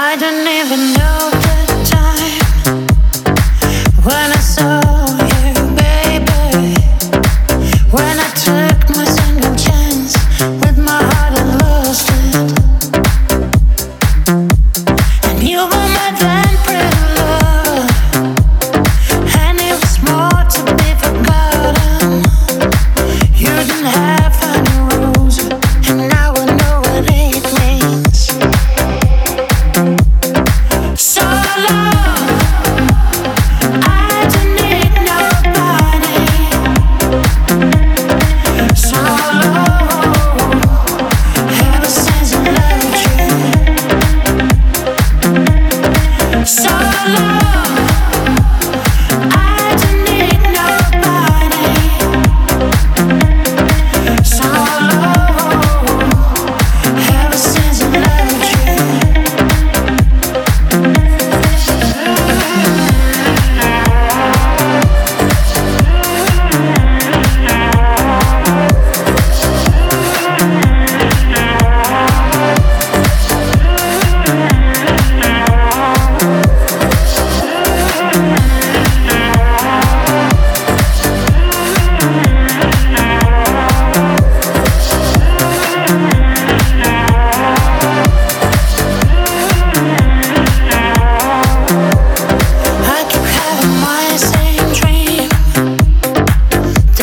take my second